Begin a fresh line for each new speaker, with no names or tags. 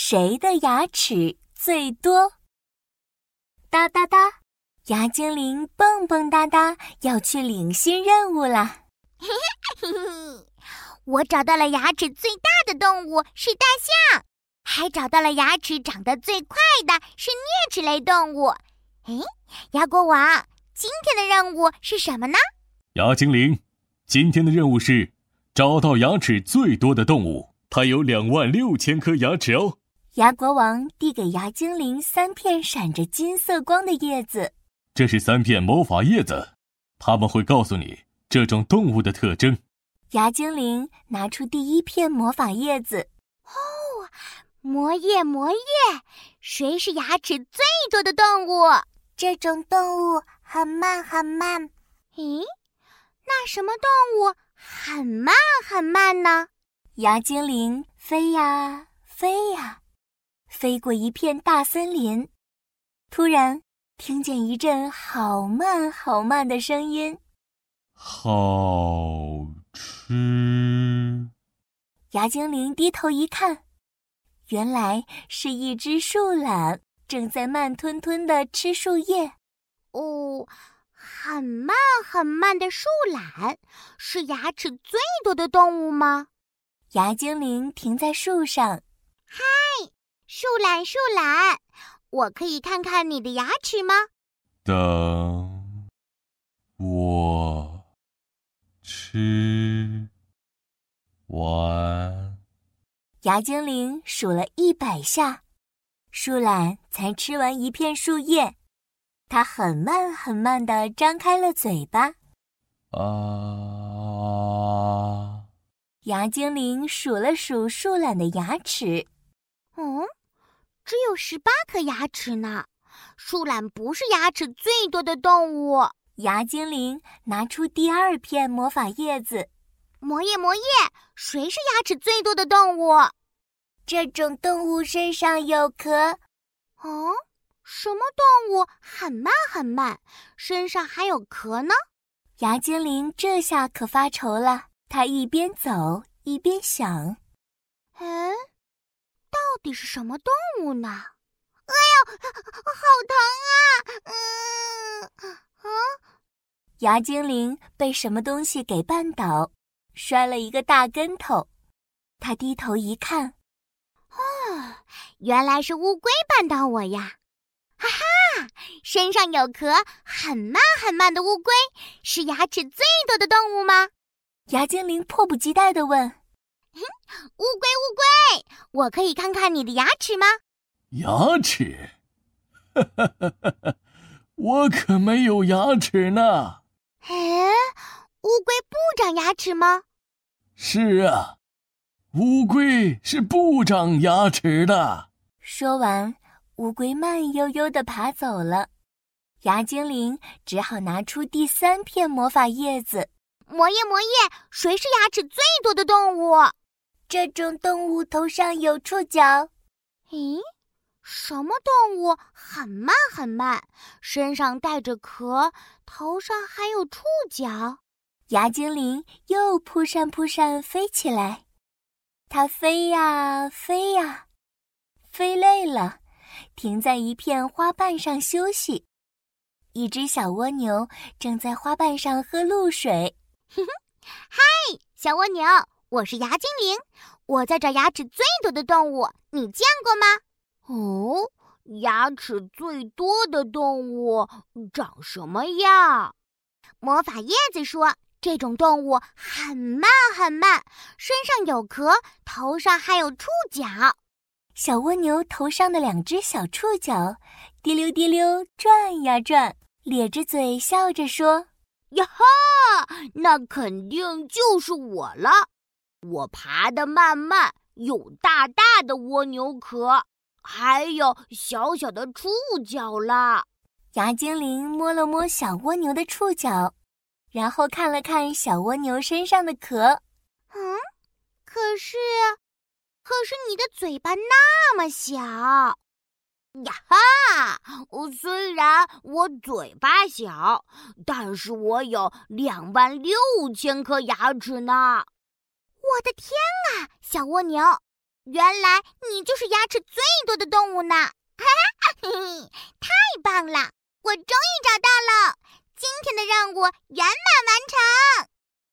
谁的牙齿最多？哒哒哒，牙精灵蹦蹦哒哒要去领新任务啦！嘿嘿嘿
嘿，我找到了牙齿最大的动物是大象，还找到了牙齿长得最快的是啮齿类动物。哎，牙国王，今天的任务是什么呢？
牙精灵，今天的任务是找到牙齿最多的动物，它有两万六千颗牙齿哦。
牙国王递给牙精灵三片闪着金色光的叶子，
这是三片魔法叶子，他们会告诉你这种动物的特征。
牙精灵拿出第一片魔法叶子，
哦，魔叶魔叶，谁是牙齿最多的动物？
这种动物很慢很慢。
咦，那什么动物很慢很慢呢？
牙精灵飞呀飞呀。飞过一片大森林，突然听见一阵好慢好慢的声音：“
好吃。”
牙精灵低头一看，原来是一只树懒正在慢吞吞的吃树叶。
哦，很慢很慢的树懒是牙齿最多的动物吗？
牙精灵停在树上，
嗨。树懒，树懒，我可以看看你的牙齿吗？
等我吃完。
牙精灵数了一百下，树懒才吃完一片树叶。它很慢很慢的张开了嘴巴。
啊！
牙精灵数了数树懒的牙齿，
嗯。只有十八颗牙齿呢。树懒不是牙齿最多的动物。
牙精灵拿出第二片魔法叶子，
魔叶魔叶，谁是牙齿最多的动物？
这种动物身上有壳。
哦，什么动物很慢很慢，身上还有壳呢？
牙精灵这下可发愁了，他一边走一边想：
嗯。到底是什么动物呢？哎呦，好疼啊！嗯
啊，牙精灵被什么东西给绊倒，摔了一个大跟头。他低头一看，
哦，原来是乌龟绊倒我呀！哈哈，身上有壳，很慢很慢的乌龟是牙齿最多的动物吗？
牙精灵迫不及待地问。
乌龟，乌龟，我可以看看你的牙齿吗？
牙齿？哈哈哈哈哈！我可没有牙齿呢。
哎，乌龟不长牙齿吗？
是啊，乌龟是不长牙齿的。
说完，乌龟慢悠悠的爬走了。牙精灵只好拿出第三片魔法叶子。
魔叶，魔叶，谁是牙齿最多的动物？
这种动物头上有触角。
咦，什么动物很慢很慢，身上带着壳，头上还有触角？
牙精灵又扑扇扑扇飞起来，它飞呀飞呀，飞累了，停在一片花瓣上休息。一只小蜗牛正在花瓣上喝露水。
哼哼，嗨，小蜗牛。我是牙精灵，我在找牙齿最多的动物，你见过吗？哦，牙齿最多的动物长什么样？魔法叶子说，这种动物很慢很慢，身上有壳，头上还有触角。
小蜗牛头上的两只小触角，滴溜滴溜转呀转，咧着嘴笑着说：“
呀哈，那肯定就是我了。”我爬得慢慢，有大大的蜗牛壳，还有小小的触角啦。
牙精灵摸了摸小蜗牛的触角，然后看了看小蜗牛身上的壳。
嗯，可是，可是你的嘴巴那么小
呀哈！虽然我嘴巴小，但是我有两万六千颗牙齿呢。
我的天啊，小蜗牛，原来你就是牙齿最多的动物呢！哈 哈，太棒了！我终于找到了，今天的任务圆满完成。